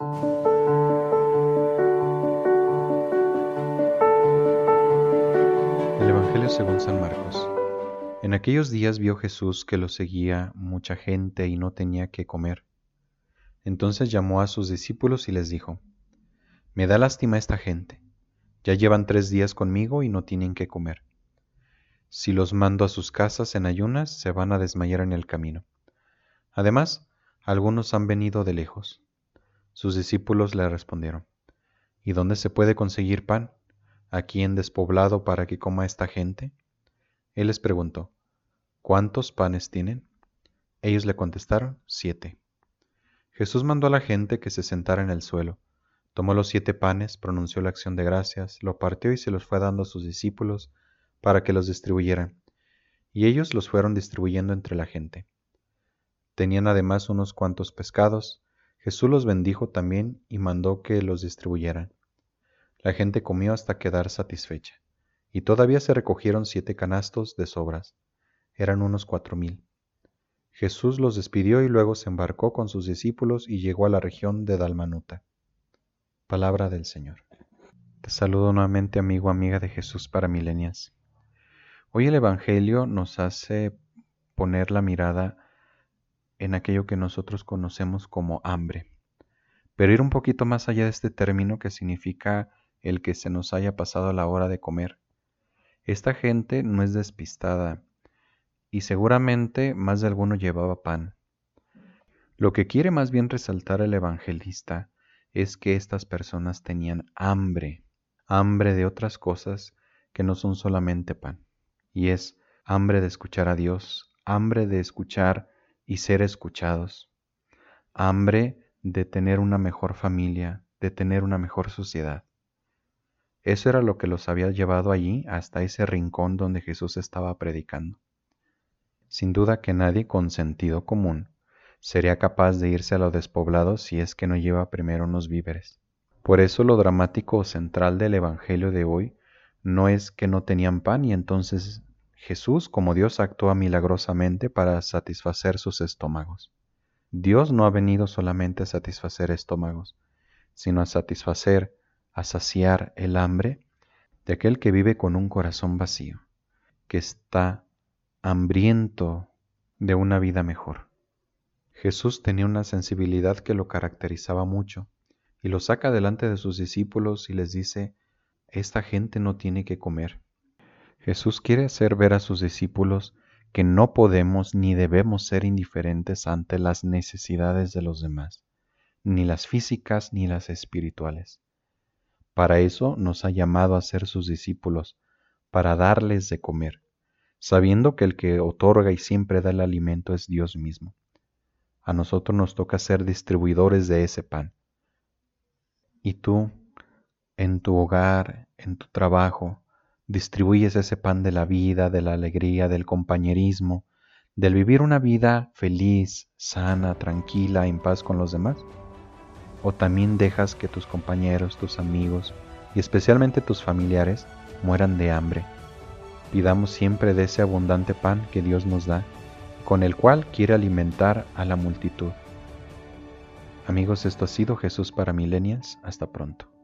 El Evangelio según San Marcos. En aquellos días vio Jesús que lo seguía mucha gente y no tenía que comer. Entonces llamó a sus discípulos y les dijo, Me da lástima esta gente. Ya llevan tres días conmigo y no tienen que comer. Si los mando a sus casas en ayunas, se van a desmayar en el camino. Además, algunos han venido de lejos. Sus discípulos le respondieron, ¿Y dónde se puede conseguir pan? ¿Aquí en despoblado para que coma esta gente? Él les preguntó, ¿cuántos panes tienen? Ellos le contestaron, siete. Jesús mandó a la gente que se sentara en el suelo. Tomó los siete panes, pronunció la acción de gracias, lo partió y se los fue dando a sus discípulos para que los distribuyeran, y ellos los fueron distribuyendo entre la gente. Tenían además unos cuantos pescados, Jesús los bendijo también y mandó que los distribuyeran. La gente comió hasta quedar satisfecha, y todavía se recogieron siete canastos de sobras, eran unos cuatro mil. Jesús los despidió y luego se embarcó con sus discípulos y llegó a la región de Dalmanuta. Palabra del Señor. Te saludo nuevamente amigo, amiga de Jesús para milenias. Hoy el Evangelio nos hace poner la mirada en aquello que nosotros conocemos como hambre, pero ir un poquito más allá de este término que significa el que se nos haya pasado la hora de comer. Esta gente no es despistada y seguramente más de alguno llevaba pan. Lo que quiere más bien resaltar el evangelista es que estas personas tenían hambre, hambre de otras cosas que no son solamente pan y es hambre de escuchar a Dios, hambre de escuchar y ser escuchados, hambre de tener una mejor familia, de tener una mejor sociedad. Eso era lo que los había llevado allí hasta ese rincón donde Jesús estaba predicando. Sin duda que nadie con sentido común sería capaz de irse a lo despoblado si es que no lleva primero unos víveres. Por eso lo dramático central del Evangelio de hoy no es que no tenían pan y entonces Jesús como Dios actúa milagrosamente para satisfacer sus estómagos. Dios no ha venido solamente a satisfacer estómagos, sino a satisfacer, a saciar el hambre de aquel que vive con un corazón vacío, que está hambriento de una vida mejor. Jesús tenía una sensibilidad que lo caracterizaba mucho, y lo saca delante de sus discípulos y les dice, esta gente no tiene que comer. Jesús quiere hacer ver a sus discípulos que no podemos ni debemos ser indiferentes ante las necesidades de los demás, ni las físicas ni las espirituales. Para eso nos ha llamado a ser sus discípulos, para darles de comer, sabiendo que el que otorga y siempre da el alimento es Dios mismo. A nosotros nos toca ser distribuidores de ese pan. Y tú, en tu hogar, en tu trabajo, distribuyes ese pan de la vida, de la alegría, del compañerismo, del vivir una vida feliz, sana, tranquila, en paz con los demás? ¿O también dejas que tus compañeros, tus amigos y especialmente tus familiares mueran de hambre? Pidamos siempre de ese abundante pan que Dios nos da, con el cual quiere alimentar a la multitud. Amigos, esto ha sido Jesús para Milenias. Hasta pronto.